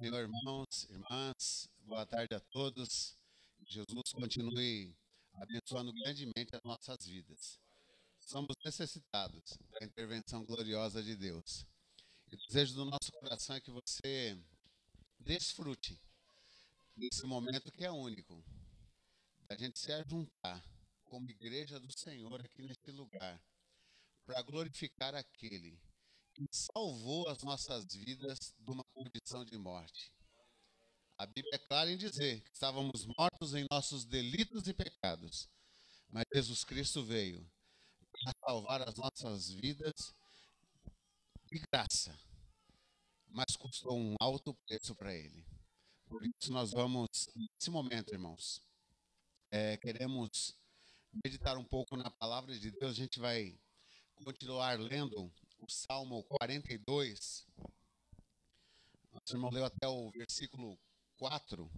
Senhor, irmãos, irmãs, boa tarde a todos. Jesus continue abençoando grandemente as nossas vidas. Somos necessitados da intervenção gloriosa de Deus. E o desejo do nosso coração é que você desfrute desse momento que é único, da gente se ajuntar como igreja do Senhor aqui neste lugar, para glorificar aquele que salvou as nossas vidas de uma condição de morte. A Bíblia é clara em dizer que estávamos mortos em nossos delitos e pecados, mas Jesus Cristo veio para salvar as nossas vidas de graça, mas custou um alto preço para Ele. Por isso, nós vamos, nesse momento, irmãos, é, queremos meditar um pouco na palavra de Deus. A gente vai continuar lendo o Salmo 42. Nosso irmão leu até o versículo 4.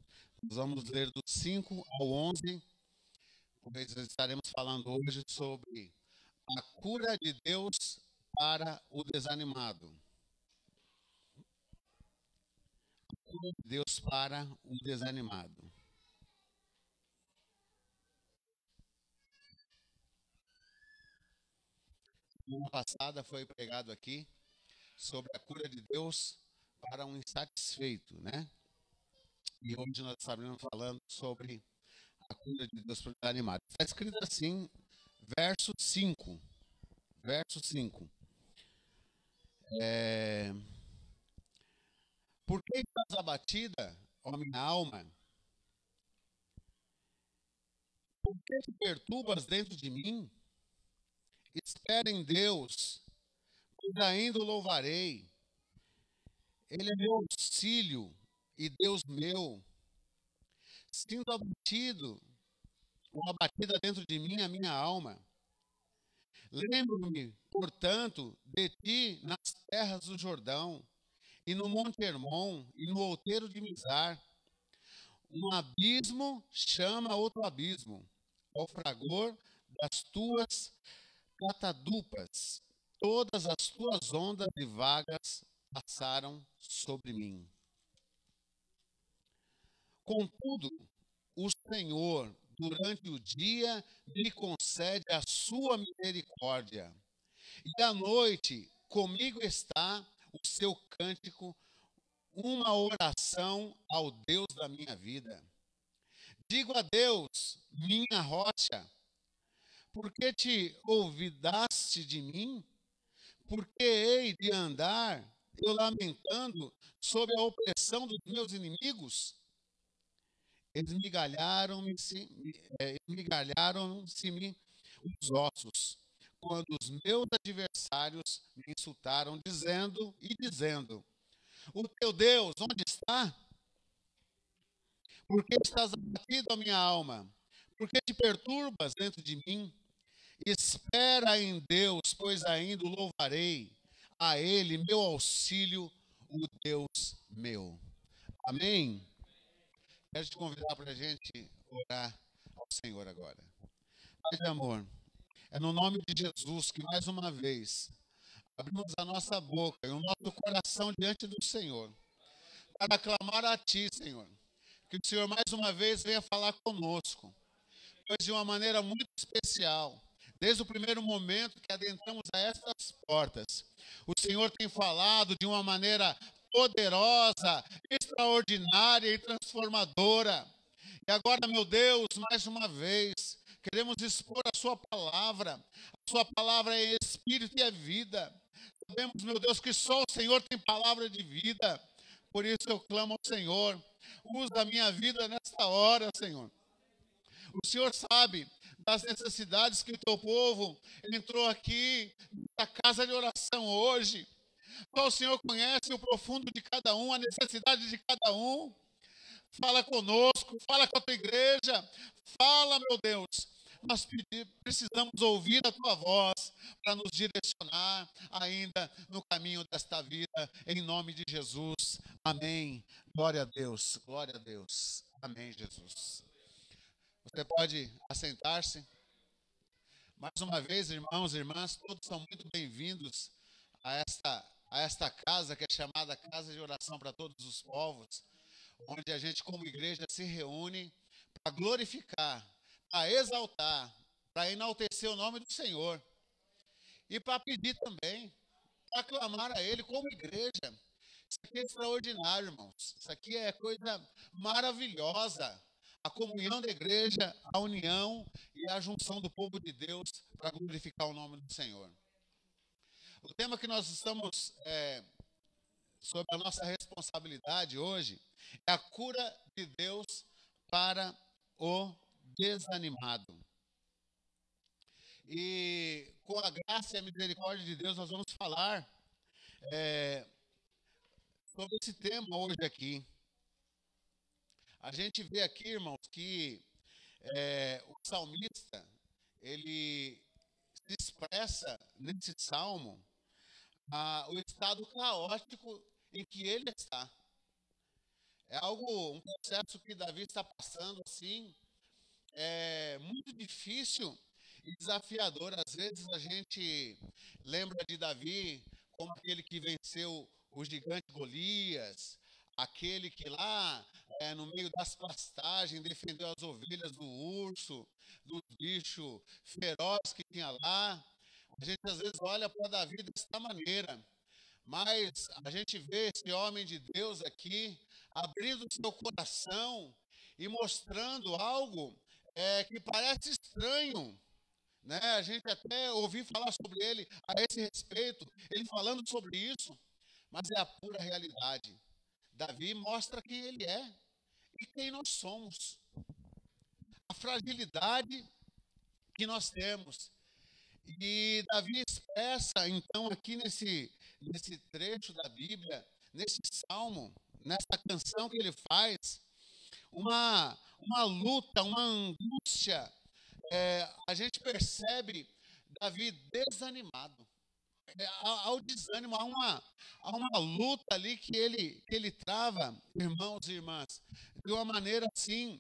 Nós vamos ler do 5 ao 11, pois estaremos falando hoje sobre a cura de Deus para o desanimado. A cura de Deus para o desanimado. Semana passada foi pregado aqui sobre a cura de Deus para um insatisfeito, né? E hoje nós estaremos falando sobre a cura de Deus para o animado. Está escrito assim, verso 5. Verso 5. É... Por que estás abatida, ó minha alma? Por que te perturbas dentro de mim? Espera em Deus, pois ainda o louvarei. Ele é meu auxílio e Deus meu. Sinto abatido, uma batida dentro de mim, a minha alma. Lembro-me, portanto, de ti nas terras do Jordão, e no Monte Hermon, e no outeiro de Mizar. Um abismo chama outro abismo, ao fragor das tuas catadupas, todas as tuas ondas e vagas passaram sobre mim. Contudo, o Senhor, durante o dia, me concede a sua misericórdia, e à noite comigo está o seu cântico, uma oração ao Deus da minha vida. Digo a Deus, minha rocha, por que te olvidaste de mim? Por que hei de andar eu lamentando sob a opressão dos meus inimigos? Esmigalharam-se é, esmigalharam-se-me os ossos, quando os meus adversários me insultaram, dizendo e dizendo: O teu Deus, onde está? Por que estás abatido a minha alma? Por que te perturbas dentro de mim? Espera em Deus, pois ainda o louvarei. A Ele, meu auxílio, o Deus meu. Amém? Quero te convidar para a gente orar ao Senhor agora. Pai de amor, é no nome de Jesus que mais uma vez abrimos a nossa boca e o nosso coração diante do Senhor para clamar a Ti, Senhor. Que o Senhor mais uma vez venha falar conosco, pois de uma maneira muito especial Desde o primeiro momento que adentramos a estas portas, o Senhor tem falado de uma maneira poderosa, extraordinária e transformadora. E agora, meu Deus, mais uma vez, queremos expor a Sua palavra. A Sua palavra é espírito e é vida. Sabemos, meu Deus, que só o Senhor tem palavra de vida. Por isso eu clamo ao Senhor. Usa a minha vida nesta hora, Senhor. O Senhor sabe das necessidades que o teu povo entrou aqui na casa de oração hoje. Só o Senhor conhece o profundo de cada um, a necessidade de cada um. Fala conosco, fala com a tua igreja, fala, meu Deus. Nós precisamos ouvir a tua voz para nos direcionar ainda no caminho desta vida, em nome de Jesus. Amém. Glória a Deus, glória a Deus. Amém, Jesus. Você pode assentar-se. Mais uma vez, irmãos e irmãs, todos são muito bem-vindos a esta a esta casa que é chamada Casa de Oração para Todos os Povos, onde a gente, como igreja, se reúne para glorificar, para exaltar, para enaltecer o nome do Senhor e para pedir também, para clamar a Ele como igreja. Isso aqui é extraordinário, irmãos. Isso aqui é coisa maravilhosa. A comunhão da igreja, a união e a junção do povo de Deus para glorificar o nome do Senhor. O tema que nós estamos é, sobre a nossa responsabilidade hoje é a cura de Deus para o desanimado. E com a graça e a misericórdia de Deus, nós vamos falar é, sobre esse tema hoje aqui. A gente vê aqui, irmãos, que é, o salmista ele expressa nesse salmo o estado caótico em que ele está. É algo, um processo que Davi está passando assim, é muito difícil e desafiador. Às vezes a gente lembra de Davi como aquele que venceu o gigante Golias, aquele que lá é, no meio das pastagens defendeu as ovelhas do urso, do bicho feroz que tinha lá. A gente às vezes olha para Davi dessa maneira, mas a gente vê esse homem de Deus aqui abrindo seu coração e mostrando algo é, que parece estranho. Né? A gente até ouviu falar sobre ele a esse respeito, ele falando sobre isso, mas é a pura realidade. Davi mostra quem ele é e quem nós somos. A fragilidade que nós temos. E Davi expressa, então, aqui nesse, nesse trecho da Bíblia, nesse salmo, nessa canção que ele faz, uma, uma luta, uma angústia. É, a gente percebe Davi desanimado. É, ao desânimo, há uma, há uma luta ali que ele, que ele trava, irmãos e irmãs, de uma maneira assim,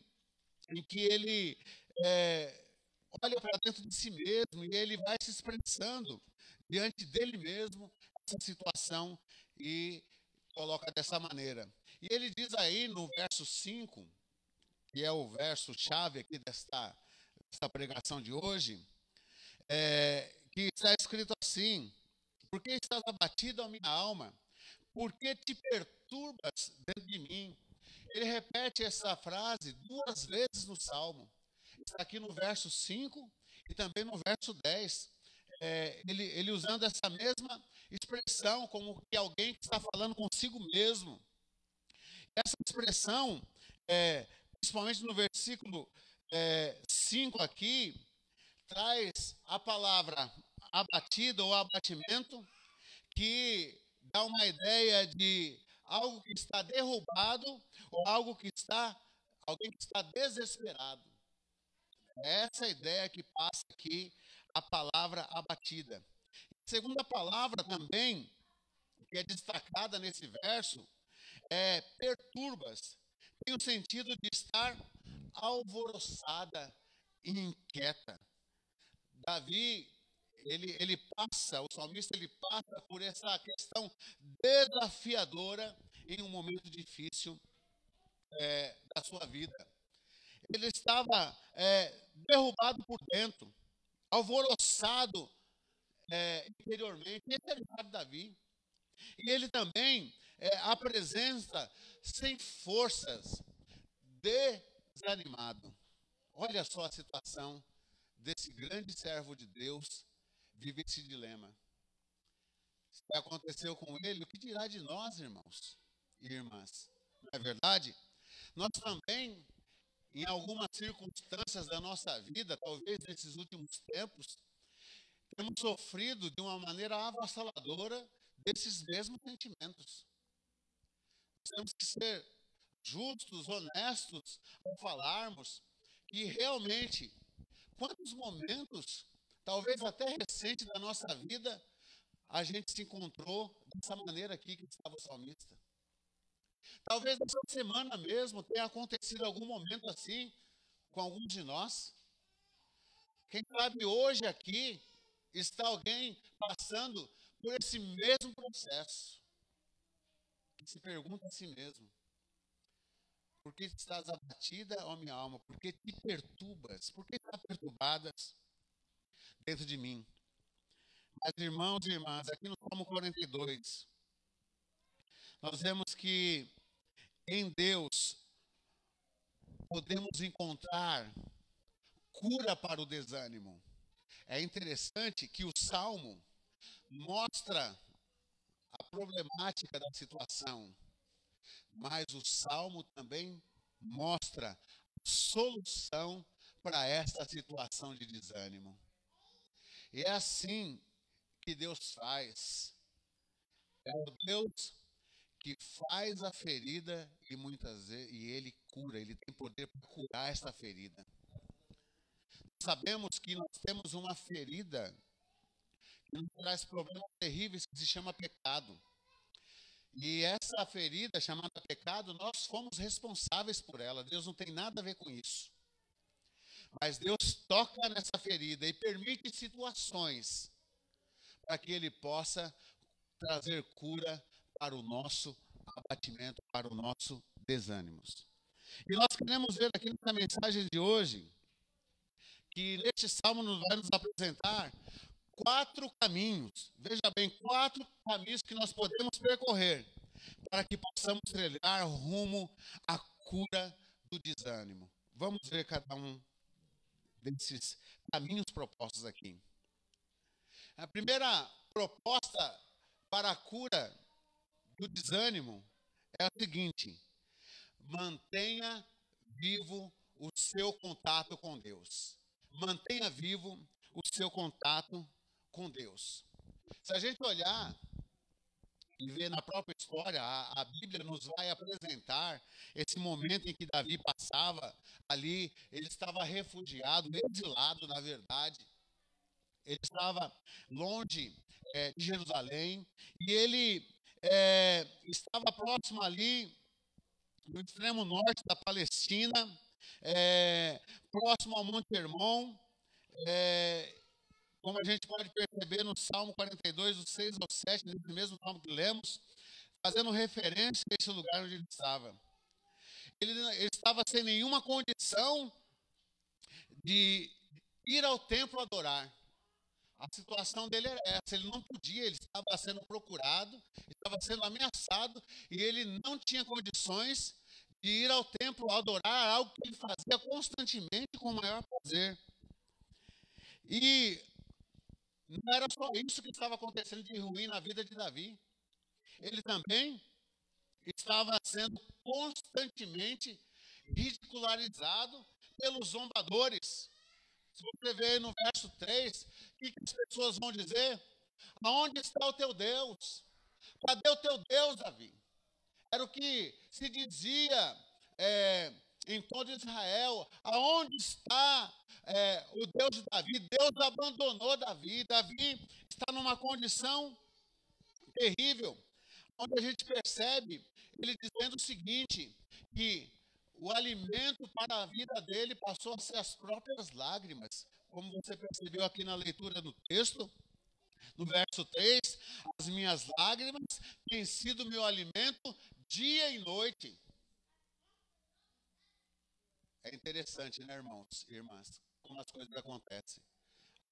em que ele é, olha para dentro de si mesmo e ele vai se expressando diante dele mesmo essa situação e coloca dessa maneira. E ele diz aí no verso 5, que é o verso chave aqui desta, desta pregação de hoje, é, que está escrito assim: Por que estás abatido a minha alma? Por que te perturbas dentro de mim? Ele repete essa frase duas vezes no Salmo. Está aqui no verso 5 e também no verso 10. É, ele, ele usando essa mesma expressão, como que alguém que está falando consigo mesmo. Essa expressão, é, principalmente no versículo 5 é, aqui, traz a palavra abatida ou abatimento, que dá uma ideia de algo que está derrubado ou algo que está, alguém que está desesperado. É essa ideia que passa aqui a palavra abatida. Segunda palavra também, que é destacada nesse verso, é perturbas. Tem o sentido de estar alvoroçada e inquieta. Davi, ele, ele passa, o salmista, ele passa por essa questão desafiadora em um momento difícil é, da sua vida. Ele estava é, derrubado por dentro, alvoroçado é, interiormente. Esse o Davi. E ele também é, apresenta sem forças, desanimado. Olha só a situação desse grande servo de Deus, vive esse dilema. Se aconteceu com ele, o que dirá de nós, irmãos e irmãs? Não é verdade? Nós também, em algumas circunstâncias da nossa vida, talvez nesses últimos tempos, temos sofrido de uma maneira avassaladora desses mesmos sentimentos. Temos que ser justos, honestos ao falarmos que realmente, quantos momentos, talvez até recente da nossa vida, a gente se encontrou dessa maneira aqui que estava o salmista. Talvez essa semana mesmo tenha acontecido algum momento assim com alguns de nós. Quem sabe hoje aqui está alguém passando por esse mesmo processo. Que se pergunta a si mesmo: Por que estás abatida, ó minha alma? Por que te perturbas? Por que estás perturbadas dentro de mim? Mas, irmãos e irmãs, aqui no Salmo 42, nós vemos que em Deus podemos encontrar cura para o desânimo. É interessante que o salmo mostra a problemática da situação, mas o salmo também mostra a solução para esta situação de desânimo. E é assim que Deus faz. É o Deus que faz a ferida e muitas vezes e ele cura, ele tem poder para curar essa ferida. Sabemos que nós temos uma ferida que nos traz problemas terríveis que se chama pecado. E essa ferida chamada pecado, nós fomos responsáveis por ela. Deus não tem nada a ver com isso. Mas Deus toca nessa ferida e permite situações para que Ele possa trazer cura para o nosso abatimento, para o nosso desânimo. E nós queremos ver aqui nessa mensagem de hoje que neste salmo nos vai nos apresentar quatro caminhos. Veja bem, quatro caminhos que nós podemos percorrer para que possamos trilhar rumo à cura do desânimo. Vamos ver cada um desses caminhos propostos aqui. A primeira proposta para a cura do desânimo é a seguinte: mantenha vivo o seu contato com Deus. Mantenha vivo o seu contato com Deus. Se a gente olhar e ver na própria história, a, a, Bíblia nos vai apresentar esse momento em que Davi passava ali, ele estava refugiado, exilado, na verdade. Ele estava longe é, de Jerusalém e ele é, estava próximo ali, no extremo norte da Palestina, é, próximo ao Monte Hermon, é, como a gente pode perceber no Salmo 42, do 6 ao 7, nesse mesmo salmo que lemos, fazendo referência a esse lugar onde ele estava. Ele, ele estava sem nenhuma condição de ir ao templo adorar. A situação dele era essa, ele não podia, ele estava sendo procurado, estava sendo ameaçado e ele não tinha condições de ir ao templo adorar algo que ele fazia constantemente com o maior prazer. E não era só isso que estava acontecendo de ruim na vida de Davi. Ele também estava sendo constantemente ridicularizado pelos zombadores. Se você ver no verso 3, o que, as pessoas vão dizer? Aonde está o teu Deus? Cadê o teu Deus, Davi? Era o que se dizia é, em todo Israel. Aonde está é, o Deus de Davi? Deus abandonou Davi. Davi está numa condição terrível, onde a gente percebe ele dizendo o seguinte: que o alimento para a vida dele passou a ser as próprias lágrimas. Como você percebeu aqui na leitura do texto, no verso 3, as minhas lágrimas têm sido meu alimento dia e noite. É interessante, né, irmãos e irmãs, como as coisas acontecem.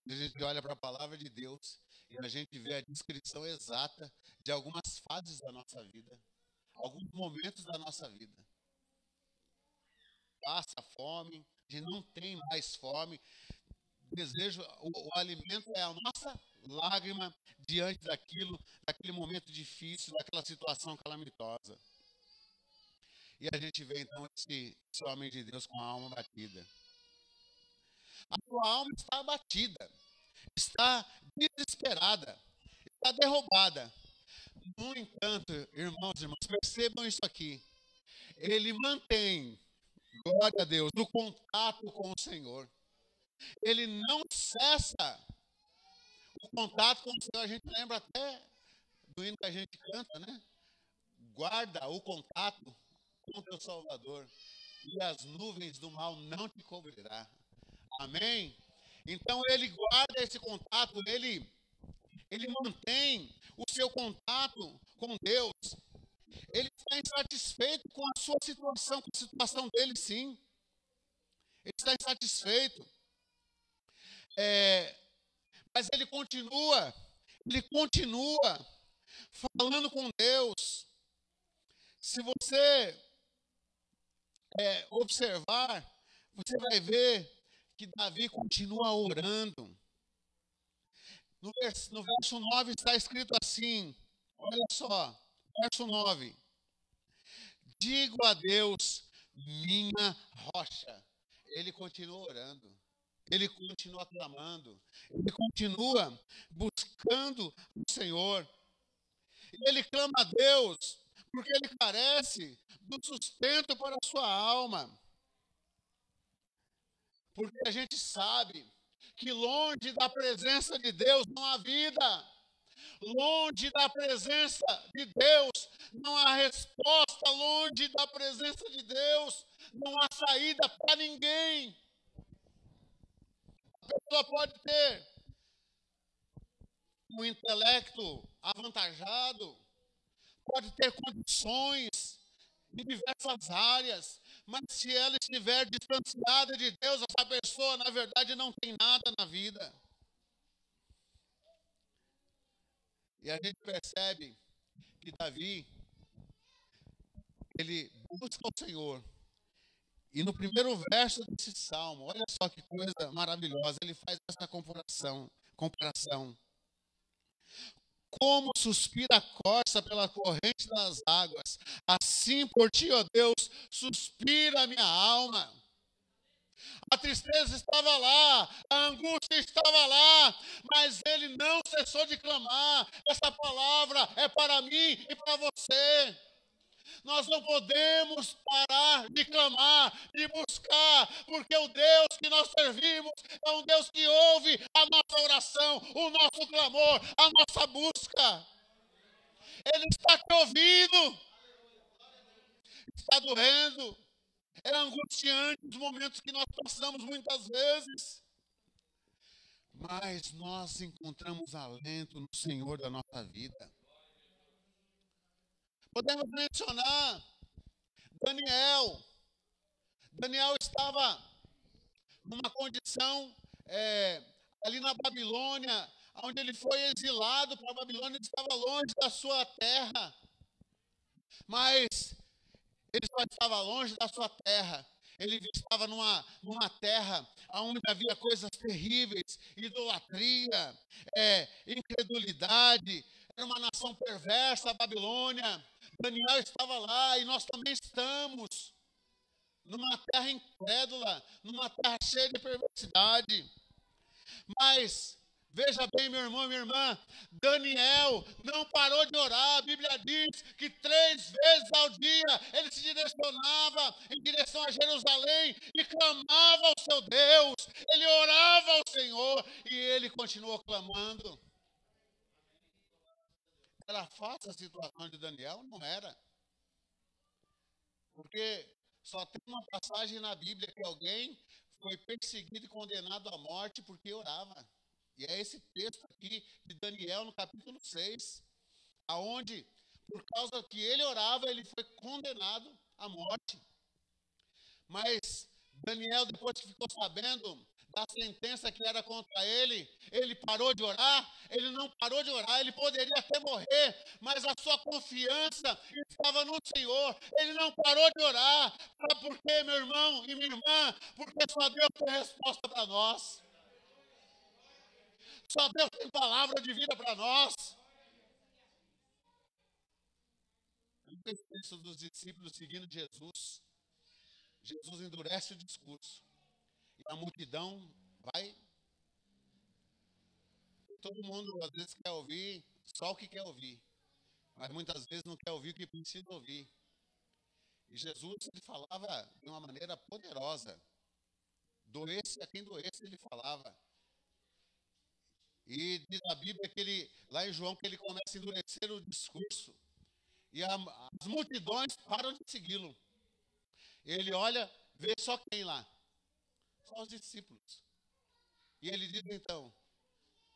A gente olha para a palavra de Deus e a gente vê a descrição exata de algumas fases da nossa vida, alguns momentos da nossa vida passa fome, a gente não tem mais fome. Desejo, o, o alimento é a nossa lágrima diante daquilo, daquele momento difícil, daquela situação calamitosa. E a gente vê então esse, esse homem de Deus com a alma batida. A sua alma está abatida, está desesperada, está derrubada. No entanto, irmãos e irmãs, percebam isso aqui. Ele mantém glória a Deus, no contato com o Senhor. Ele não cessa o contato com o Senhor. A gente lembra até do hino que a gente canta, né? Guarda o contato com o Salvador e as nuvens do mal não te cobrirá. Amém? Então ele guarda esse contato, ele ele mantém o seu contato com Deus. Ele está insatisfeito com a sua situação, com a situação dele, sim. Ele está insatisfeito. É, mas ele continua, ele continua falando com Deus. Se você é, observar, você vai ver que Davi continua orando. No verso, no verso 9 está escrito assim: olha só, verso 9. Digo a Deus, minha rocha. Ele continua orando, ele continua clamando, ele continua buscando o Senhor. Ele clama a Deus porque ele carece do sustento para a sua alma. Porque a gente sabe que longe da presença de Deus não há vida. Longe da presença de Deus não há resposta. Longe da presença de Deus não há saída para ninguém. A pessoa pode ter um intelecto avantajado, pode ter condições em diversas áreas, mas se ela estiver distanciada de Deus, essa pessoa, na verdade, não tem nada na vida. E a gente percebe que Davi, ele busca o Senhor. E no primeiro verso desse salmo, olha só que coisa maravilhosa, ele faz essa comparação, comparação. Como suspira a corça pela corrente das águas, assim por ti, ó Deus, suspira a minha alma. A tristeza estava lá, a angústia estava lá, mas ele não cessou de clamar. Essa palavra é para mim e para você. Nós não podemos parar de clamar, de buscar, porque o Deus que nós servimos é um Deus que ouve a nossa oração, o nosso clamor, a nossa busca. Ele está te ouvindo. Está doendo. É angustiante os momentos que nós passamos muitas vezes. Mas nós encontramos alento no Senhor da nossa vida. Podemos mencionar Daniel. Daniel estava numa condição é, ali na Babilônia, onde ele foi exilado para a Babilônia, ele estava longe da sua terra. Mas ele só estava longe da sua terra. Ele estava numa, numa terra onde havia coisas terríveis, idolatria, é, incredulidade. Era uma nação perversa, a Babilônia. Daniel estava lá e nós também estamos numa terra incrédula, numa terra cheia de perversidade. Mas Veja bem, meu irmão minha irmã, Daniel não parou de orar. A Bíblia diz que três vezes ao dia ele se direcionava em direção a Jerusalém e clamava ao seu Deus. Ele orava ao Senhor e ele continuou clamando. Era fácil a situação de Daniel? Não era. Porque só tem uma passagem na Bíblia que alguém foi perseguido e condenado à morte porque orava. E é esse texto aqui de Daniel no capítulo 6, aonde por causa que ele orava, ele foi condenado à morte. Mas Daniel, depois que ficou sabendo da sentença que era contra ele, ele parou de orar, ele não parou de orar, ele poderia até morrer, mas a sua confiança estava no Senhor, ele não parou de orar. Sabe por quê, meu irmão e minha irmã? Porque só Deus tem resposta para nós. Só Deus tem palavra de vida para nós. Eu penso dos discípulos seguindo Jesus. Jesus endurece o discurso. E a multidão vai. Todo mundo às vezes quer ouvir só o que quer ouvir. Mas muitas vezes não quer ouvir o que precisa ouvir. E Jesus ele falava de uma maneira poderosa. Doesse a quem doesse, ele falava. E diz a Bíblia que ele, lá em João, que ele começa a endurecer o discurso. E a, as multidões param de segui-lo. Ele olha, vê só quem lá? Só os discípulos. E ele diz então: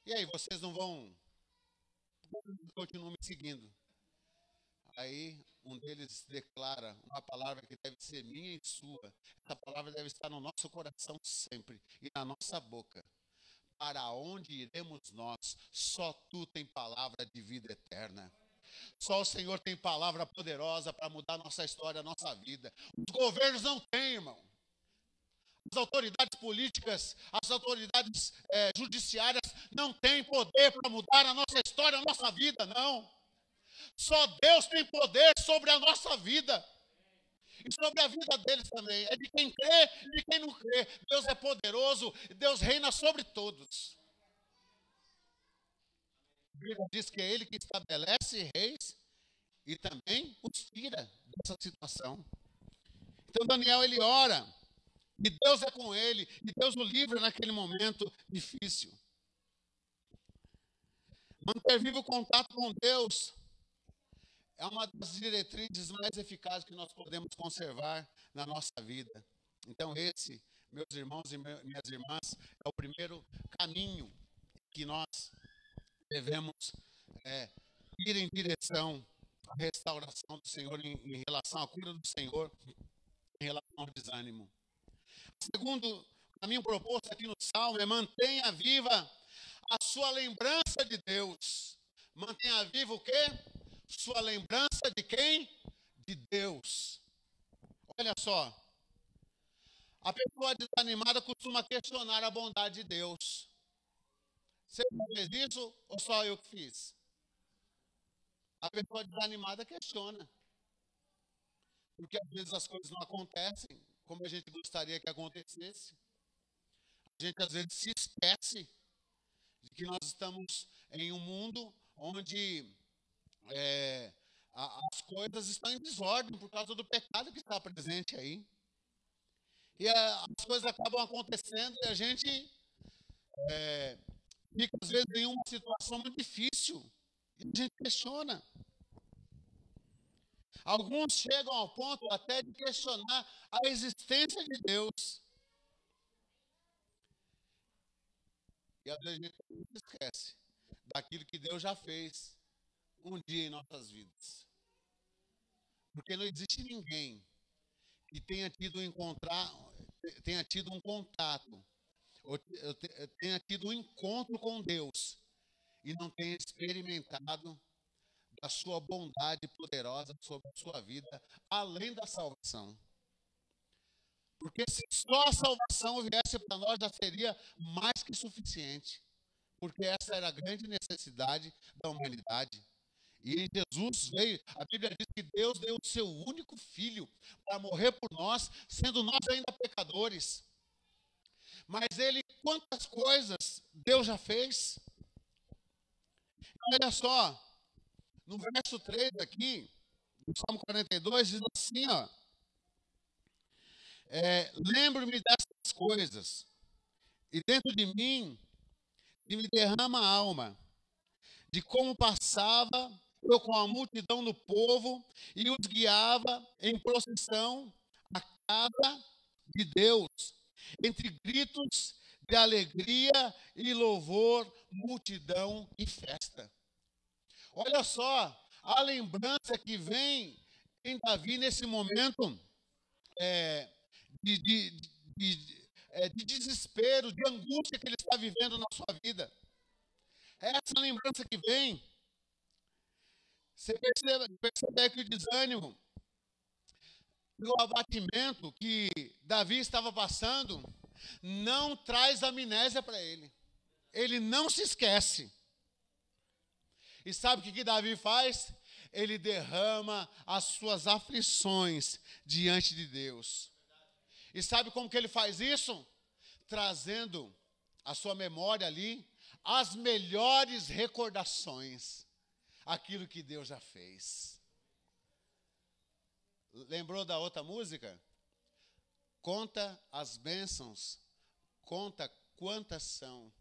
E aí, vocês não vão continuam me seguindo. Aí um deles declara uma palavra que deve ser minha e sua. Essa palavra deve estar no nosso coração sempre e na nossa boca. Para onde iremos nós? Só tu tem palavra de vida eterna. Só o Senhor tem palavra poderosa para mudar nossa história, nossa vida. Os governos não têm, irmão. As autoridades políticas, as autoridades é, judiciárias não têm poder para mudar a nossa história, a nossa vida, não. Só Deus tem poder sobre a nossa vida. E sobre a vida deles também. É de quem crê e de quem não crê. Deus é poderoso, Deus reina sobre todos. A Bíblia diz que é Ele que estabelece reis e também os tira dessa situação. Então Daniel ele ora e Deus é com ele e Deus o livra naquele momento difícil. Manter vivo contato com Deus é uma das diretrizes mais eficazes que nós podemos conservar na nossa vida. Então, esse, meus irmãos e minhas irmãs, é o primeiro caminho que nós devemos é, ir em direção à restauração do Senhor, em, em relação à cura do Senhor, em relação ao desânimo. Segundo caminho proposto aqui no Salmo é mantenha viva a sua lembrança de Deus. Mantenha vivo o quê? sua lembrança de quem? De Deus. Olha só. A pessoa desanimada costuma questionar a bondade de Deus. Você fez isso ou só eu que fiz? A pessoa desanimada questiona. Porque às vezes as coisas não acontecem como a gente gostaria que acontecesse. A gente às vezes se esquece de que nós estamos em um mundo onde é, a, as coisas estão em desordem por causa do pecado que está presente aí. E a, as coisas acabam acontecendo e a gente é, fica, às vezes, em uma situação muito difícil. E a gente questiona. Alguns chegam ao ponto até de questionar a existência de Deus. E às vezes a gente esquece daquilo que Deus já fez um dia em nossas vidas. Porque não existe ninguém que tenha tido, encontrar, tenha tido um contato, ou tenha tido um encontro com Deus e não tenha experimentado da sua bondade poderosa sobre a sua vida, além da salvação. Porque se só a salvação viesse para nós, já seria mais que suficiente. Porque essa era a grande necessidade da humanidade. E Jesus veio, a Bíblia diz que Deus deu o seu único filho para morrer por nós, sendo nós ainda pecadores. Mas ele, quantas coisas Deus já fez? Olha só, no verso 3 aqui, no Salmo 42, diz assim: ó. É, Lembro-me dessas coisas, e dentro de mim se me derrama a alma, de como passava eu com a multidão do povo e os guiava em procissão à casa de Deus, entre gritos de alegria e louvor, multidão e festa. Olha só, a lembrança que vem em Davi nesse momento é, de, de, de, é, de desespero, de angústia que ele está vivendo na sua vida. É essa lembrança que vem você percebe, percebe que o desânimo e o abatimento que Davi estava passando não traz amnésia para ele. Ele não se esquece. E sabe o que, que Davi faz? Ele derrama as suas aflições diante de Deus. E sabe como que ele faz isso? Trazendo a sua memória ali as melhores recordações aquilo que Deus já fez. Lembrou da outra música? Conta as bênçãos, conta quantas são.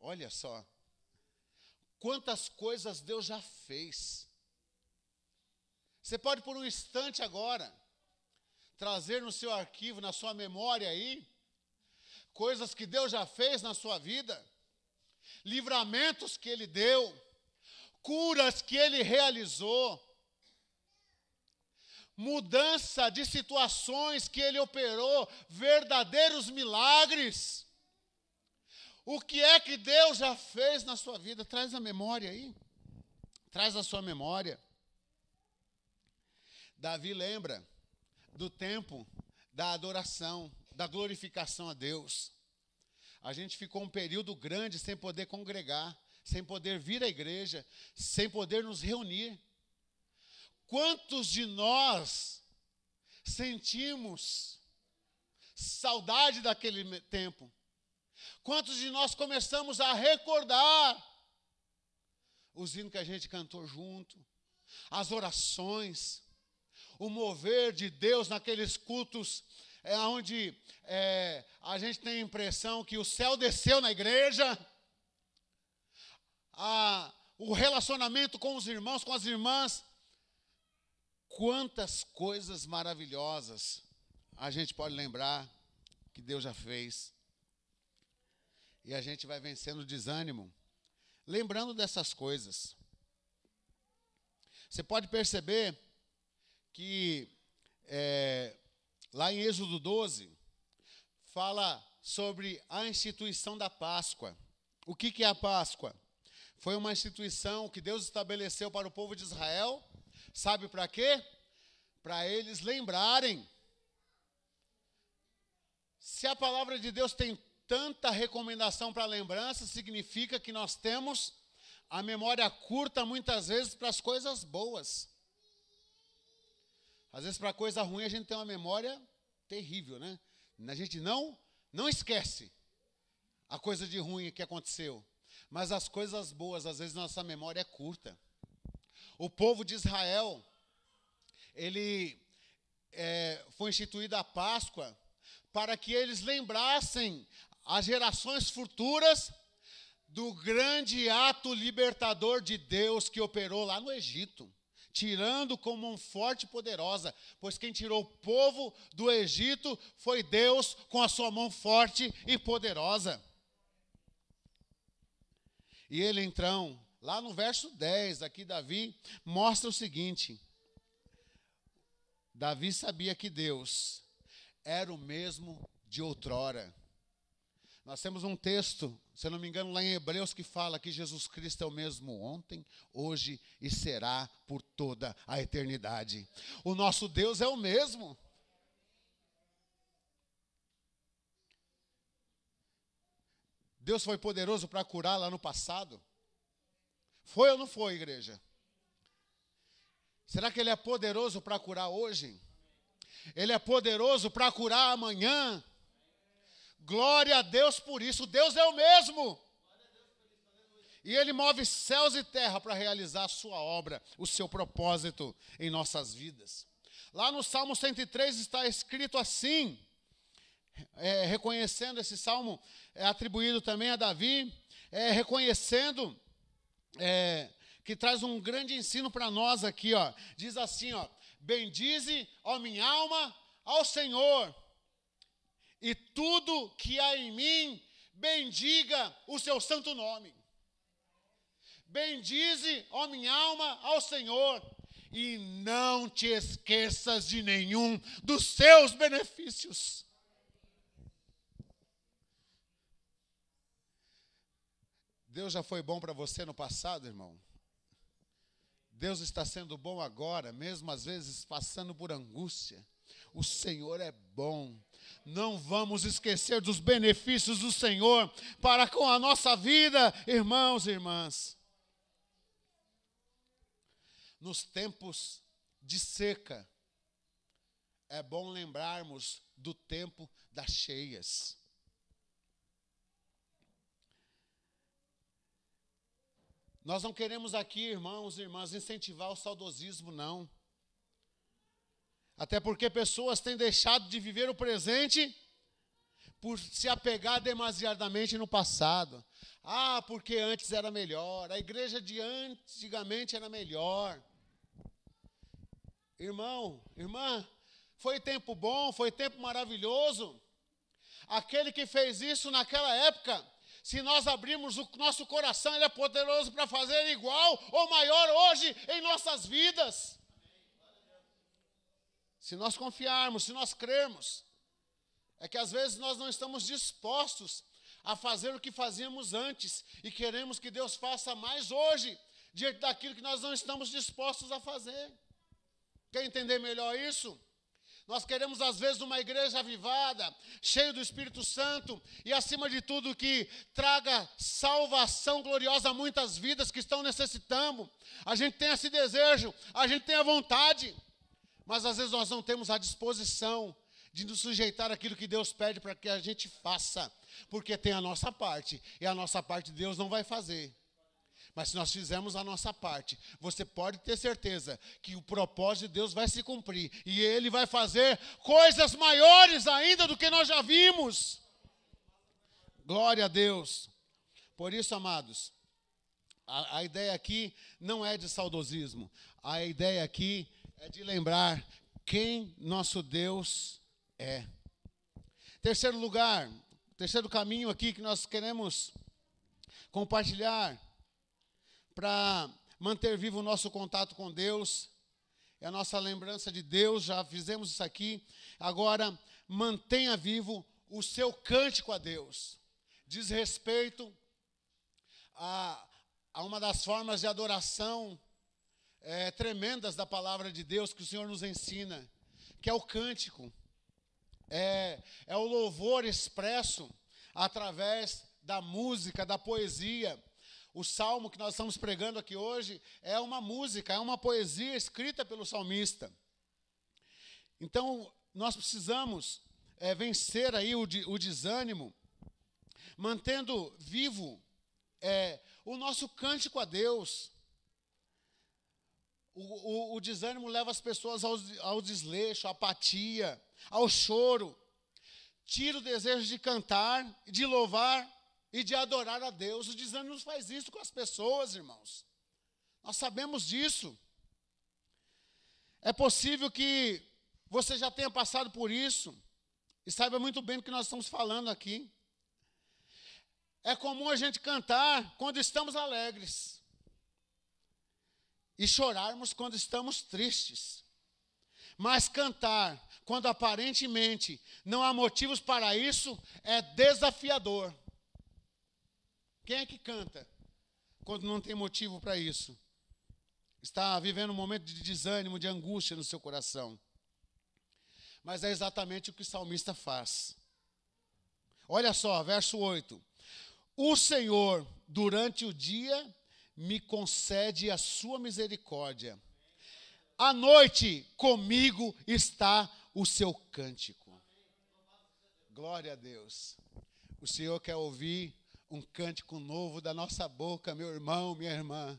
Olha só. Quantas coisas Deus já fez. Você pode, por um instante agora, trazer no seu arquivo, na sua memória aí, coisas que Deus já fez na sua vida, livramentos que Ele deu, curas que ele realizou, mudança de situações que ele operou, verdadeiros milagres. O que é que Deus já fez na sua vida? Traz a memória aí. Traz a sua memória. Davi lembra do tempo da adoração, da glorificação a Deus. A gente ficou um período grande sem poder congregar, sem poder vir à igreja, sem poder nos reunir. Quantos de nós sentimos saudade daquele tempo? Quantos de nós começamos a recordar os hinos que a gente cantou junto, as orações, o mover de Deus naqueles cultos é onde é, a gente tem a impressão que o céu desceu na igreja, a, o relacionamento com os irmãos, com as irmãs, quantas coisas maravilhosas a gente pode lembrar que Deus já fez. E a gente vai vencendo o desânimo, lembrando dessas coisas. Você pode perceber que é, lá em Êxodo 12, fala sobre a instituição da Páscoa. O que, que é a Páscoa? Foi uma instituição que Deus estabeleceu para o povo de Israel. Sabe para quê? Para eles lembrarem. Se a palavra de Deus tem tanta recomendação para lembrança, significa que nós temos a memória curta muitas vezes para as coisas boas. Às vezes, para coisa ruim, a gente tem uma memória terrível, né? A gente não, não esquece a coisa de ruim que aconteceu. Mas as coisas boas, às vezes, nossa memória é curta. O povo de Israel, ele é, foi instituída a Páscoa para que eles lembrassem as gerações futuras do grande ato libertador de Deus que operou lá no Egito tirando com mão forte e poderosa, pois quem tirou o povo do Egito foi Deus com a sua mão forte e poderosa. E ele então, lá no verso 10, aqui Davi mostra o seguinte: Davi sabia que Deus era o mesmo de outrora. Nós temos um texto, se não me engano, lá em Hebreus, que fala que Jesus Cristo é o mesmo ontem, hoje e será por toda a eternidade. O nosso Deus é o mesmo. Deus foi poderoso para curar lá no passado? Foi ou não foi, igreja? Será que Ele é poderoso para curar hoje? Ele é poderoso para curar amanhã? Glória a Deus por isso. Deus é o mesmo. E Ele move céus e terra para realizar a sua obra, o seu propósito em nossas vidas. Lá no Salmo 103 está escrito assim, é, reconhecendo esse salmo, é atribuído também a Davi, é, reconhecendo é, que traz um grande ensino para nós aqui, ó. Diz assim, ó: Bendize, ó minha alma, ao Senhor e tudo que há em mim, bendiga o seu santo nome. Bendize, ó minha alma, ao Senhor, e não te esqueças de nenhum dos seus benefícios. Deus já foi bom para você no passado, irmão? Deus está sendo bom agora, mesmo às vezes passando por angústia. O Senhor é bom não vamos esquecer dos benefícios do Senhor para com a nossa vida, irmãos e irmãs. Nos tempos de seca, é bom lembrarmos do tempo das cheias. Nós não queremos aqui, irmãos e irmãs, incentivar o saudosismo, não. Até porque pessoas têm deixado de viver o presente por se apegar demasiadamente no passado. Ah, porque antes era melhor. A igreja de antigamente era melhor. Irmão, irmã, foi tempo bom, foi tempo maravilhoso. Aquele que fez isso naquela época se nós abrirmos o nosso coração, Ele é poderoso para fazer igual ou maior hoje em nossas vidas. Se nós confiarmos, se nós crermos, é que às vezes nós não estamos dispostos a fazer o que fazíamos antes e queremos que Deus faça mais hoje, diante daquilo que nós não estamos dispostos a fazer. Quer entender melhor isso? Nós queremos, às vezes, uma igreja avivada, cheia do Espírito Santo e, acima de tudo, que traga salvação gloriosa a muitas vidas que estão necessitando. A gente tem esse desejo, a gente tem a vontade, mas às vezes nós não temos a disposição de nos sujeitar àquilo que Deus pede para que a gente faça, porque tem a nossa parte e a nossa parte Deus não vai fazer. Mas se nós fizermos a nossa parte, você pode ter certeza que o propósito de Deus vai se cumprir e Ele vai fazer coisas maiores ainda do que nós já vimos. Glória a Deus. Por isso, amados, a, a ideia aqui não é de saudosismo, a ideia aqui é de lembrar quem nosso Deus é. Terceiro lugar, terceiro caminho aqui que nós queremos compartilhar para manter vivo o nosso contato com Deus, é a nossa lembrança de Deus, já fizemos isso aqui. Agora, mantenha vivo o seu cântico a Deus. Diz respeito a, a uma das formas de adoração é, tremendas da palavra de Deus que o Senhor nos ensina, que é o cântico. É, é o louvor expresso através da música, da poesia. O salmo que nós estamos pregando aqui hoje é uma música, é uma poesia escrita pelo salmista. Então, nós precisamos é, vencer aí o, o, desânimo, mantendo vivo é, o nosso cântico a Deus. O, o, o desânimo leva as pessoas ao, ao desleixo, à apatia, ao choro. Tira o desejo de cantar, de louvar e de adorar a Deus. O desânimo faz isso com as pessoas, irmãos. Nós sabemos disso. É possível que você já tenha passado por isso e saiba muito bem do que nós estamos falando aqui. É comum a gente cantar quando estamos alegres e chorarmos quando estamos tristes. Mas cantar quando aparentemente não há motivos para isso é desafiador. Quem é que canta quando não tem motivo para isso? Está vivendo um momento de desânimo, de angústia no seu coração. Mas é exatamente o que o salmista faz. Olha só, verso 8. O Senhor, durante o dia, me concede a sua misericórdia. À noite, comigo está o seu cântico. Glória a Deus. O Senhor quer ouvir um cântico novo da nossa boca, meu irmão, minha irmã.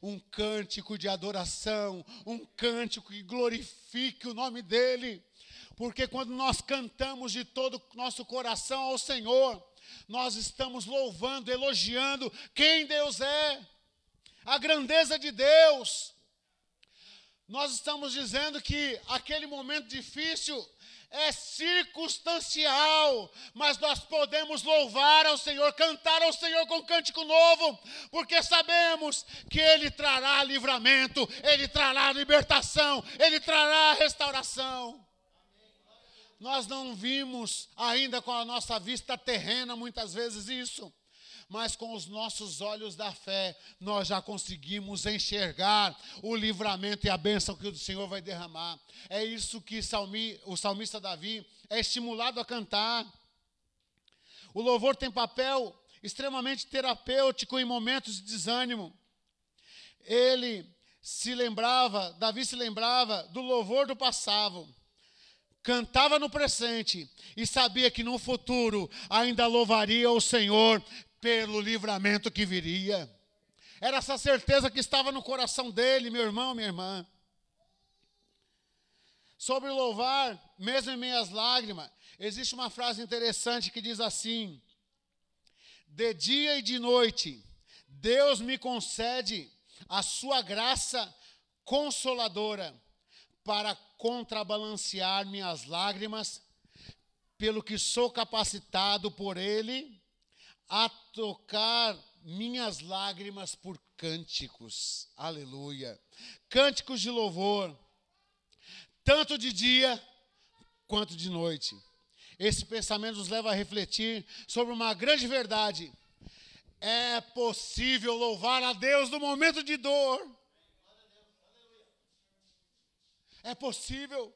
Um cântico de adoração, um cântico que glorifique o nome dEle. Porque quando nós cantamos de todo o nosso coração ao Senhor, nós estamos louvando, elogiando quem Deus é, a grandeza de Deus. Nós estamos dizendo que aquele momento difícil é circunstancial, mas nós podemos louvar ao Senhor, cantar ao Senhor com cântico novo, porque sabemos que Ele trará livramento, Ele trará libertação, Ele trará restauração. Nós não vimos ainda com a nossa vista terrena muitas vezes isso mas com os nossos olhos da fé, nós já conseguimos enxergar o livramento e a bênção que o Senhor vai derramar. É isso que salmi, o salmista Davi é estimulado a cantar. O louvor tem papel extremamente terapêutico em momentos de desânimo. Ele se lembrava, Davi se lembrava do louvor do passado cantava no presente e sabia que no futuro ainda louvaria o Senhor pelo livramento que viria. Era essa certeza que estava no coração dele, meu irmão, minha irmã. Sobre louvar, mesmo em minhas lágrimas, existe uma frase interessante que diz assim: De dia e de noite, Deus me concede a sua graça consoladora para contrabalancear minhas lágrimas, pelo que sou capacitado por Ele a tocar minhas lágrimas por cânticos. Aleluia. Cânticos de louvor, tanto de dia quanto de noite. Esse pensamento nos leva a refletir sobre uma grande verdade. É possível louvar a Deus no momento de dor. É possível.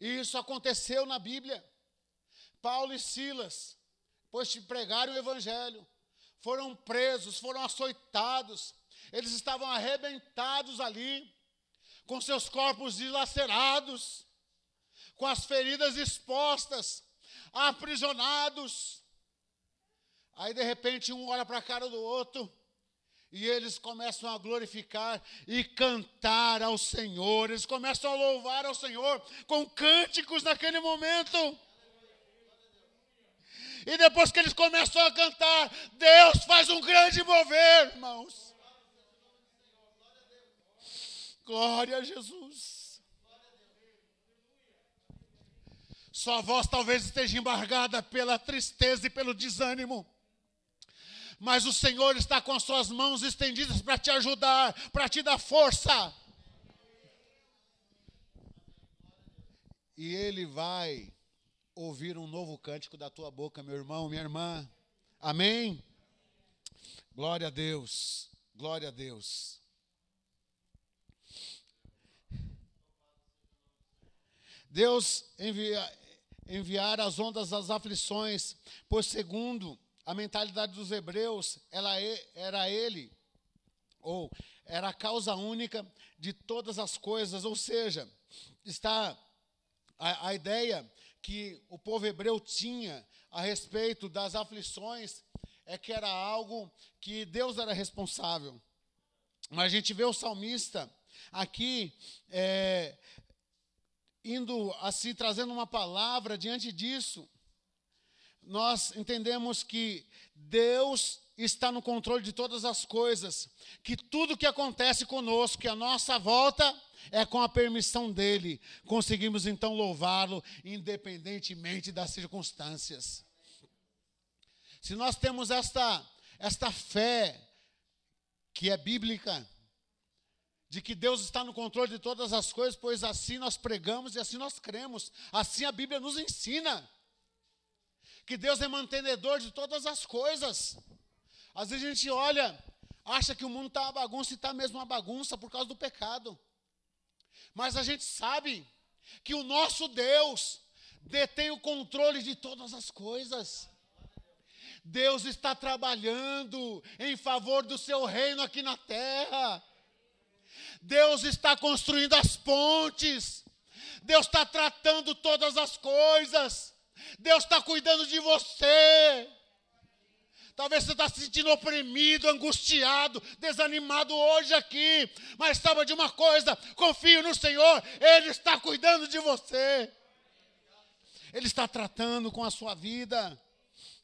Isso aconteceu na Bíblia. Paulo e Silas, pois de pregaram o Evangelho, foram presos, foram açoitados, eles estavam arrebentados ali, com seus corpos dilacerados, com as feridas expostas, aprisionados. Aí de repente um olha para a cara do outro e eles começam a glorificar e cantar ao Senhor, eles começam a louvar ao Senhor com cânticos naquele momento. E depois que eles começam a cantar, Deus faz um grande mover, irmãos. Glória a Jesus. Sua voz talvez esteja embargada pela tristeza e pelo desânimo. Mas o Senhor está com as suas mãos estendidas para te ajudar, para te dar força. E Ele vai ouvir um novo cântico da tua boca, meu irmão, minha irmã. Amém? Glória a Deus, glória a Deus. Deus envia, enviar as ondas das aflições, pois segundo a mentalidade dos hebreus, ela era ele, ou era a causa única de todas as coisas, ou seja, está a, a ideia que o povo hebreu tinha a respeito das aflições é que era algo que Deus era responsável. Mas a gente vê o salmista aqui é, indo assim, trazendo uma palavra diante disso. Nós entendemos que Deus está no controle de todas as coisas, que tudo que acontece conosco, que a nossa volta é com a permissão dele. Conseguimos então louvá-lo independentemente das circunstâncias. Se nós temos esta esta fé que é bíblica, de que Deus está no controle de todas as coisas, pois assim nós pregamos e assim nós cremos. Assim a Bíblia nos ensina. Que Deus é mantenedor de todas as coisas. Às vezes a gente olha, acha que o mundo está uma bagunça e está mesmo uma bagunça por causa do pecado. Mas a gente sabe que o nosso Deus detém o controle de todas as coisas. Deus está trabalhando em favor do seu reino aqui na terra. Deus está construindo as pontes. Deus está tratando todas as coisas. Deus está cuidando de você. Talvez você está se sentindo oprimido, angustiado, desanimado hoje aqui. Mas saiba de uma coisa: confio no Senhor, Ele está cuidando de você. Ele está tratando com a sua vida.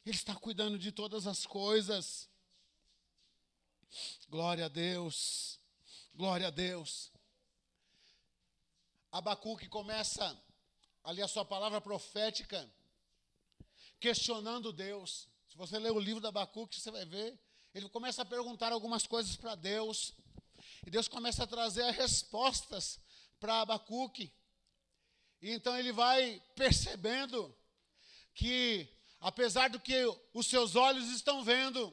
Ele está cuidando de todas as coisas. Glória a Deus. Glória a Deus. Abacuque começa ali a sua palavra profética, questionando Deus. Se você ler o livro da Abacuque, você vai ver. Ele começa a perguntar algumas coisas para Deus. E Deus começa a trazer respostas para Abacuque. E então ele vai percebendo que, apesar do que os seus olhos estão vendo,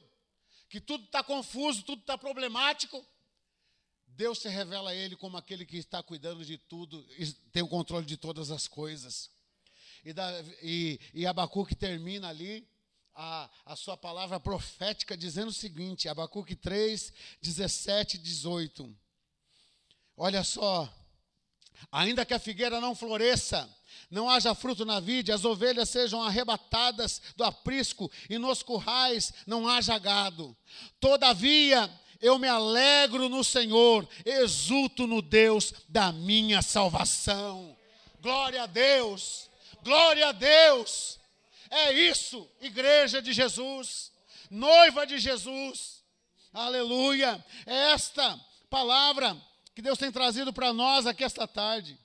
que tudo está confuso, tudo está problemático, Deus se revela a ele como aquele que está cuidando de tudo, e tem o controle de todas as coisas. E, da, e, e Abacuque termina ali a, a sua palavra profética dizendo o seguinte, Abacuque 3, 17 e 18. Olha só, ainda que a figueira não floresça, não haja fruto na vide, as ovelhas sejam arrebatadas do aprisco e nos currais não haja gado. Todavia, eu me alegro no Senhor, exulto no Deus da minha salvação. Glória a Deus, glória a Deus. É isso, igreja de Jesus, noiva de Jesus. Aleluia. É esta palavra que Deus tem trazido para nós aqui esta tarde.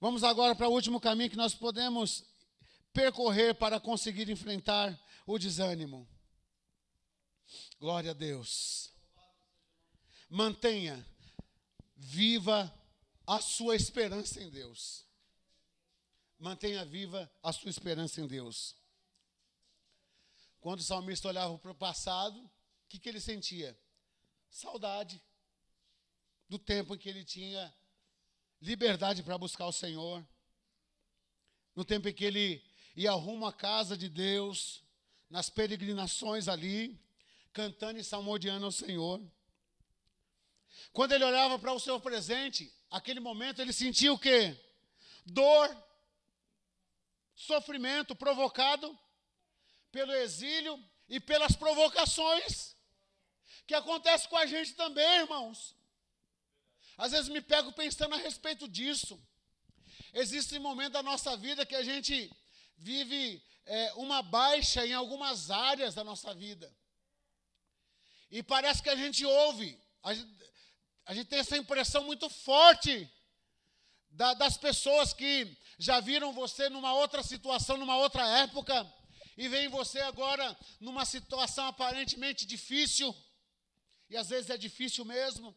Vamos agora para o último caminho que nós podemos percorrer para conseguir enfrentar o desânimo. Glória a Deus. Mantenha viva a sua esperança em Deus. Mantenha viva a sua esperança em Deus. Quando o salmista olhava para o passado, o que, que ele sentia? Saudade do tempo em que ele tinha liberdade para buscar o Senhor, no tempo em que ele ia rumo à casa de Deus, nas peregrinações ali, cantando e salmodiando ao Senhor. Quando ele olhava para o seu presente, aquele momento ele sentia o quê? Dor, sofrimento provocado pelo exílio e pelas provocações que acontece com a gente também, irmãos. Às vezes me pego pensando a respeito disso. Existem momentos da nossa vida que a gente vive é, uma baixa em algumas áreas da nossa vida. E parece que a gente ouve, a gente, a gente tem essa impressão muito forte da, das pessoas que já viram você numa outra situação, numa outra época, e veem você agora numa situação aparentemente difícil, e às vezes é difícil mesmo.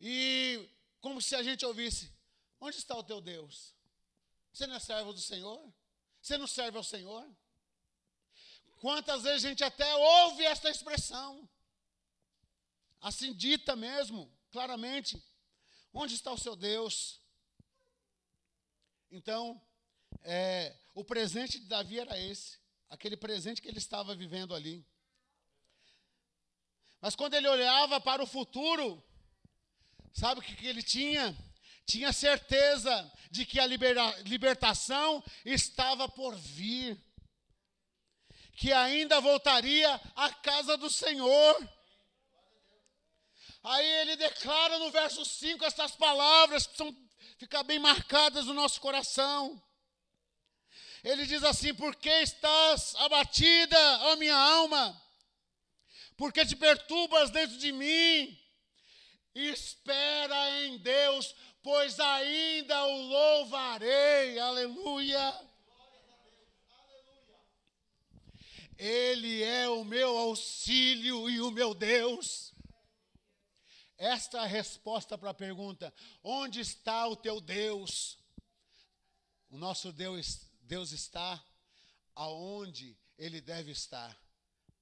E como se a gente ouvisse: onde está o teu Deus? Você não é servo do Senhor? Você não serve ao Senhor? Quantas vezes a gente até ouve esta expressão, assim dita mesmo, claramente: onde está o seu Deus? Então, é, o presente de Davi era esse, aquele presente que ele estava vivendo ali. Mas quando ele olhava para o futuro, sabe o que, que ele tinha? Tinha certeza de que a libertação estava por vir, que ainda voltaria à casa do Senhor. Aí ele declara no verso 5 essas palavras que são ficar bem marcadas no nosso coração. Ele diz assim: Por que estás abatida, ó minha alma? Porque te perturbas dentro de mim? Espera em Deus, pois ainda o louvarei. Aleluia. Ele é o meu auxílio e o meu Deus. Esta é a resposta para a pergunta: onde está o teu Deus? O nosso Deus, Deus está aonde ele deve estar,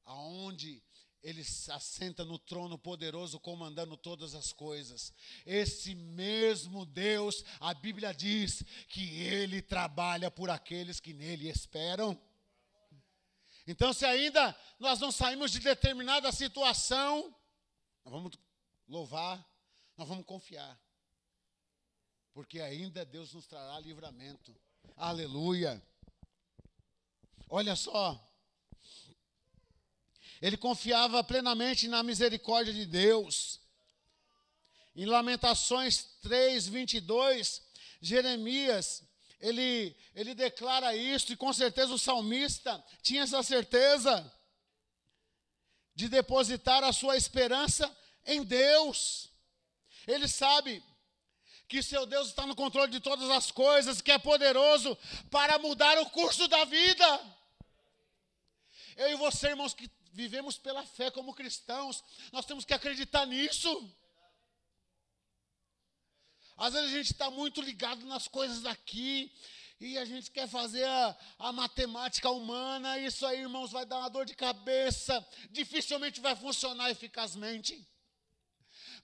aonde ele se assenta no trono poderoso, comandando todas as coisas. Esse mesmo Deus, a Bíblia diz que ele trabalha por aqueles que nele esperam. Então, se ainda nós não saímos de determinada situação, vamos louvar, nós vamos confiar. Porque ainda Deus nos trará livramento. Aleluia. Olha só, ele confiava plenamente na misericórdia de Deus. Em Lamentações 3, 22, Jeremias, ele, ele declara isso, e com certeza o salmista tinha essa certeza de depositar a sua esperança em Deus. Ele sabe que seu Deus está no controle de todas as coisas, que é poderoso para mudar o curso da vida. Eu e você, irmãos, que vivemos pela fé como cristãos, nós temos que acreditar nisso. Às vezes a gente está muito ligado nas coisas daqui, e a gente quer fazer a, a, matemática humana, isso aí, irmãos, vai dar uma dor de cabeça, dificilmente vai funcionar eficazmente.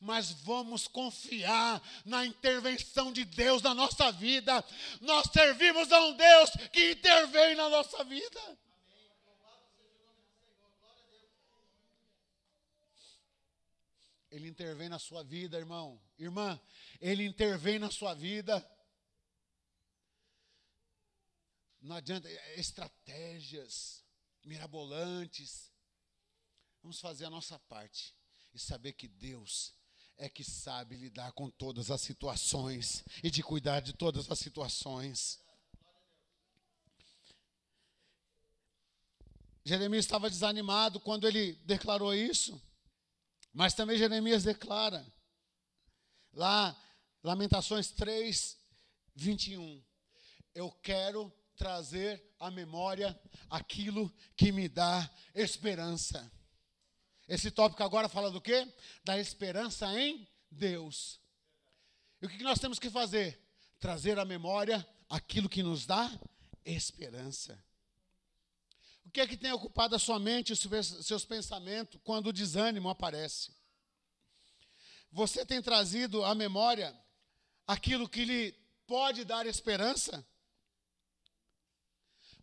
Mas vamos confiar na intervenção de Deus na nossa vida. Nós servimos a um Deus que intervém na nossa vida. Ele intervém na sua vida, irmão. Irmã, ele intervém na sua vida. Não adianta é, estratégias mirabolantes. Vamos fazer a nossa parte e saber que Deus é que sabe lidar com todas as situações e de cuidar de todas as situações. Jeremias estava desanimado quando ele declarou isso. Mas também Jeremias declara, lá, Lamentações 3, 21. Eu quero trazer à memória aquilo que me dá esperança. Esse tópico agora fala do quê? Da esperança em Deus. E o que nós temos que fazer? Trazer à memória aquilo que nos dá esperança. O que é que tem ocupado a sua mente e seus pensamentos quando o desânimo aparece? Você tem trazido à memória aquilo que lhe pode dar esperança?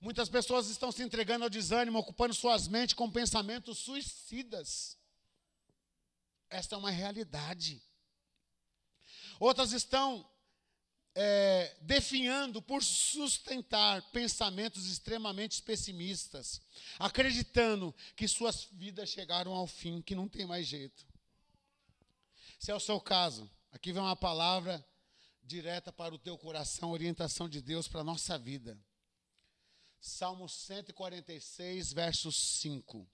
Muitas pessoas estão se entregando ao desânimo, ocupando suas mentes com pensamentos suicidas. Esta é uma realidade. Outras estão é, definhando por sustentar pensamentos extremamente pessimistas, acreditando que suas vidas chegaram ao fim, que não tem mais jeito. Se é o seu caso, aqui vem uma palavra direta para o teu coração, orientação de Deus para a nossa vida. Salmo 146, verso 5.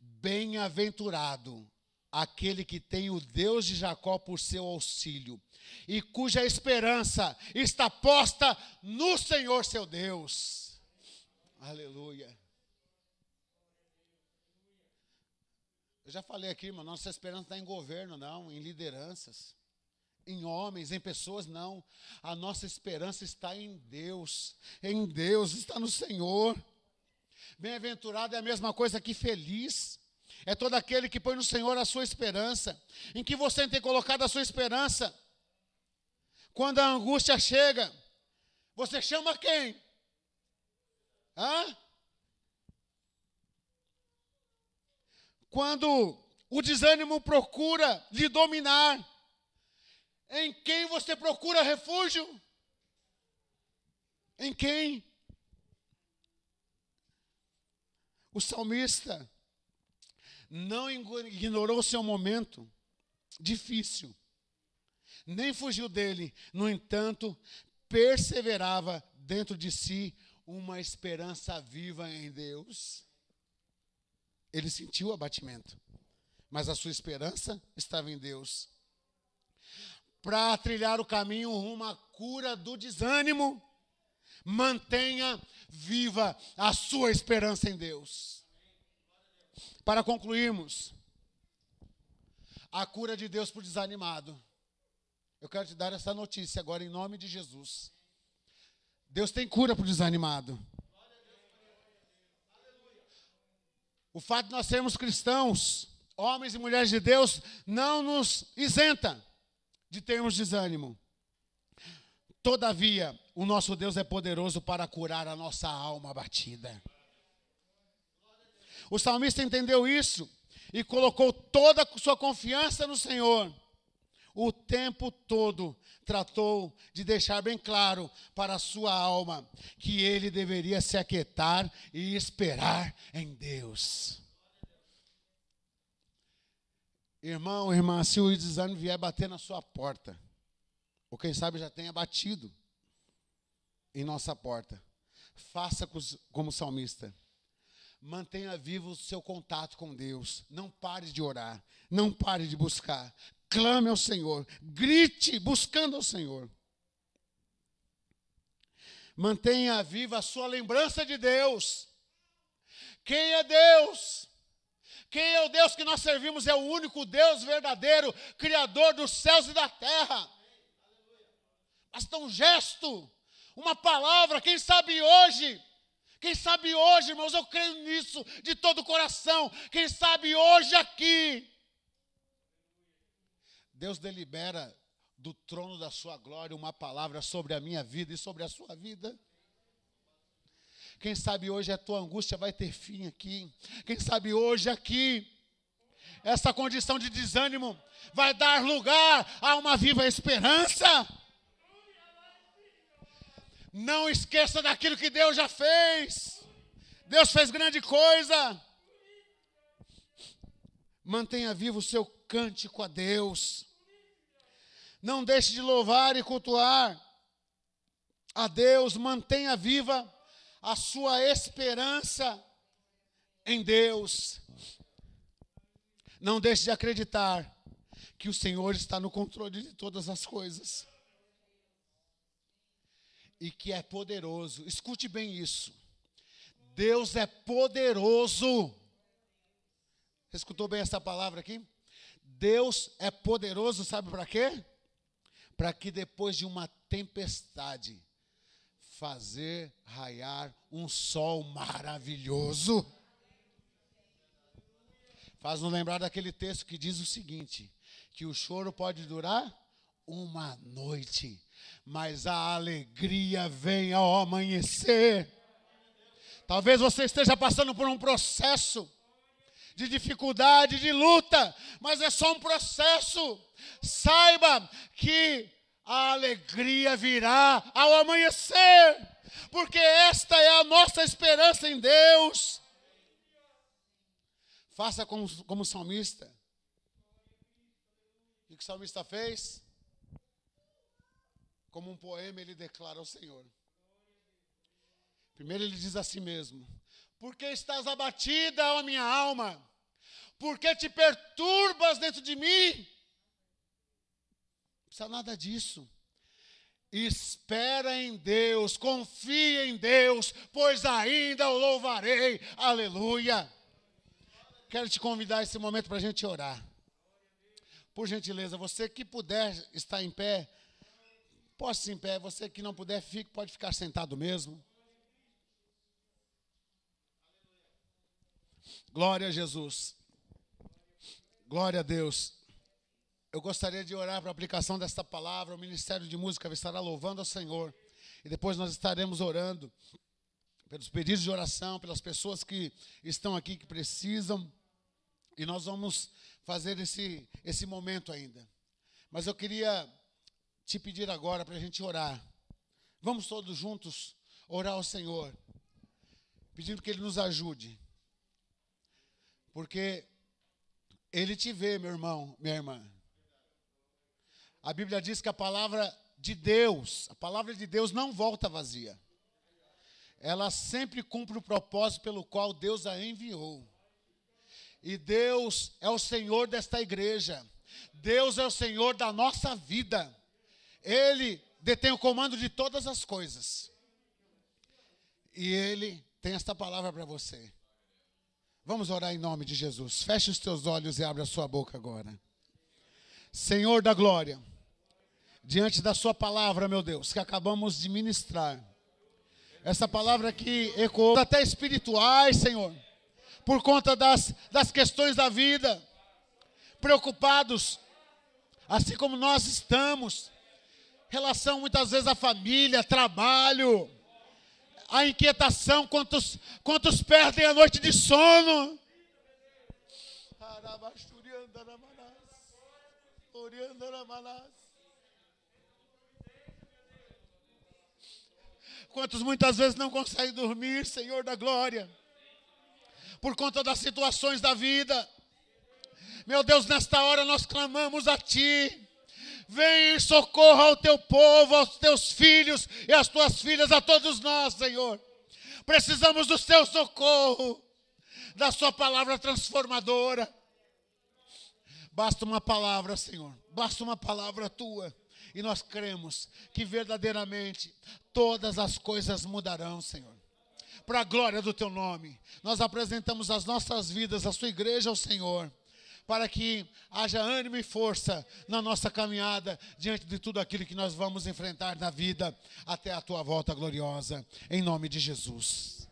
Bem-aventurado aquele que tem o Deus de Jacó por seu auxílio e cuja esperança está posta no Senhor seu Deus. Aleluia. Eu já falei aqui, irmão, nossa esperança está em governo, não, em lideranças, em homens, em pessoas, não. A nossa esperança está em Deus, em Deus, está no Senhor. Bem-aventurado é a mesma coisa que feliz. É todo aquele que põe no Senhor a sua esperança. Em que você tem colocado a sua esperança? Quando a angústia chega, você chama quem? Hã? Quando o desânimo procura lhe dominar, em quem você procura refúgio? Em quem? O salmista não ignorou seu momento difícil, nem fugiu dele, no entanto, perseverava dentro de si uma esperança viva em Deus. Ele sentiu o abatimento, mas a sua esperança estava em Deus. Para trilhar o caminho rumo à cura do desânimo, mantenha viva a sua esperança em Deus. Para concluirmos, a cura de Deus para o desanimado. Eu quero te dar essa notícia agora em nome de Jesus. Deus tem cura para o desanimado. O fato de nós sermos cristãos, homens e mulheres de Deus, não nos isenta de termos desânimo. Todavia, o nosso Deus é poderoso para curar a nossa alma abatida. O salmista entendeu isso e colocou toda a sua confiança no Senhor. O tempo todo tratou de deixar bem claro para a sua alma que ele deveria se aquietar e esperar em Deus. Irmão, irmã, se o desânimo vier bater na sua porta, ou quem sabe já tenha batido em nossa porta, faça como salmista Mantenha vivo o seu contato com Deus. Não pare de orar. Não pare de buscar. Clame ao Senhor. Grite buscando ao Senhor. Mantenha viva a sua lembrança de Deus. Quem é Deus? Quem é o Deus que nós servimos? É o único Deus verdadeiro, Criador dos céus e da terra. Basta um gesto, uma palavra, quem sabe hoje quem sabe hoje, irmãos, eu creio nisso de todo o coração. Quem sabe hoje aqui, Deus delibera do trono da sua glória uma palavra sobre a minha vida e sobre a sua vida. Quem sabe hoje a tua angústia vai ter fim aqui. Quem sabe hoje aqui, essa condição de desânimo vai dar lugar a uma viva esperança. Não esqueça daquilo que Deus já fez. Deus fez grande coisa. Mantenha vivo o seu cântico a Deus. Não deixe de louvar e cultuar a Deus. Mantenha viva a sua esperança em Deus. Não deixe de acreditar que o Senhor está no controle de todas as coisas. E que é poderoso. Escute bem isso. Deus é poderoso. Escutou bem essa palavra aqui? Deus é poderoso, sabe para quê? Para que depois de uma tempestade, fazer raiar um sol maravilhoso. Faz-nos lembrar daquele texto que diz o seguinte: que o choro pode durar uma noite, mas a alegria vem ao amanhecer. Talvez você esteja passando por um processo de dificuldade, de luta, mas é só um processo. Saiba que a alegria virá ao amanhecer, porque esta é a nossa esperança em Deus. Faça como, como salmista. O que o salmista fez? Como um poema, ele declara ao Senhor. Primeiro ele diz a si mesmo: Por que estás abatida, ó minha alma? Por que te perturbas dentro de mim? Não precisa nada disso. Espera em Deus, confia em Deus, pois ainda o louvarei. Aleluia. Quero te convidar esse momento para a gente orar. Por gentileza, você que puder estar em pé, possa em pé. Você que não puder, fique, pode ficar sentado mesmo. Glória a Jesus. Glória a Deus. Eu gostaria de orar para a aplicação desta palavra. O Ministério de Música estará louvando ao Senhor. E depois nós estaremos orando pelos pedidos de oração, pelas pessoas que estão aqui que precisam. E nós vamos fazer esse, esse momento ainda. Mas eu queria te pedir agora para a gente orar. Vamos todos juntos orar ao Senhor, pedindo que Ele nos ajude. Porque Ele te vê, meu irmão, minha irmã. A Bíblia diz que a palavra de Deus, a palavra de Deus não volta vazia. Ela sempre cumpre o propósito pelo qual Deus a enviou. E Deus é o Senhor desta igreja. Deus é o Senhor da nossa vida. Ele detém o comando de todas as coisas. E Ele tem esta palavra para você. Vamos orar em nome de Jesus. Feche os teus olhos e abra a sua boca agora. Senhor da glória, diante da Sua palavra, meu Deus, que acabamos de ministrar. Essa palavra que ecoou até espirituais, Senhor por conta das, das questões da vida, preocupados, assim como nós estamos, relação muitas vezes à família, trabalho, a inquietação, quantos, quantos perdem a noite de sono. Quantos muitas vezes não conseguem dormir, Senhor da glória por conta das situações da vida. Meu Deus, nesta hora nós clamamos a Ti. Vem em socorro ao teu povo, aos teus filhos e às tuas filhas, a todos nós, Senhor. Precisamos do teu socorro, da Sua palavra transformadora. Basta uma palavra, Senhor, basta uma palavra tua, e nós cremos que verdadeiramente todas as coisas mudarão, Senhor para a glória do teu nome. Nós apresentamos as nossas vidas, a sua igreja ao Senhor, para que haja ânimo e força na nossa caminhada diante de tudo aquilo que nós vamos enfrentar na vida até a tua volta gloriosa, em nome de Jesus.